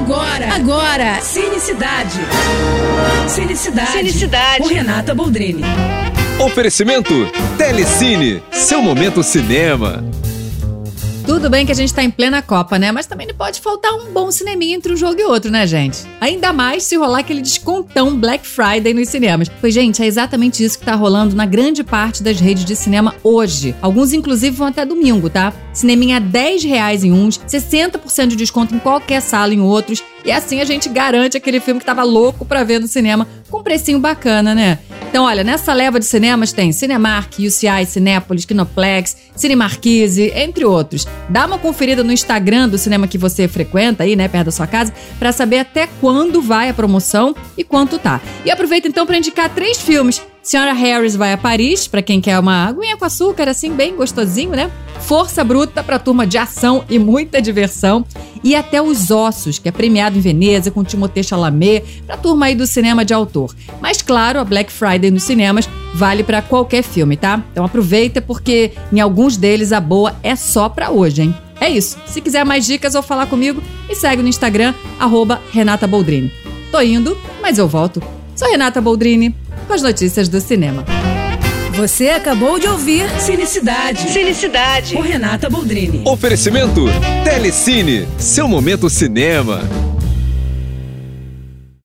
Agora, agora, Cinecidade. Cinecidade. Cinecidade. Com Renata Boldrini. Oferecimento Telecine, seu momento cinema. Tudo bem que a gente tá em plena Copa, né? Mas também não pode faltar um bom cineminha entre um jogo e outro, né, gente? Ainda mais se rolar aquele descontão Black Friday nos cinemas. Pois, gente, é exatamente isso que tá rolando na grande parte das redes de cinema hoje. Alguns, inclusive, vão até domingo, tá? Cineminha a 10 reais em uns, 60% de desconto em qualquer sala em outros. E assim a gente garante aquele filme que tava louco pra ver no cinema com um precinho bacana, né? Então, olha, nessa leva de cinemas tem Cinemark, UCI, Cinépolis, Kinoplex, Cinemarquise, entre outros. Dá uma conferida no Instagram do cinema que você frequenta aí, né, perto da sua casa, para saber até quando vai a promoção e quanto tá. E aproveita então para indicar três filmes. Senhora Harris vai a Paris, para quem quer uma aguinha com açúcar, assim, bem gostosinho, né? Força Bruta para turma de ação e muita diversão. E até Os Ossos, que é premiado em Veneza com Timothée Chalamet, pra turma aí do cinema de autor. Mas claro, a Black Friday nos cinemas vale para qualquer filme, tá? Então aproveita porque em alguns deles a boa é só pra hoje, hein? É isso. Se quiser mais dicas ou falar comigo, me segue no Instagram, arroba Renata Boldrini. Tô indo, mas eu volto. Sou Renata Boldrini, com as notícias do cinema. Você acabou de ouvir Cinecidade. Cinecidade. Com Renata Boldrini. Oferecimento Telecine, seu momento cinema.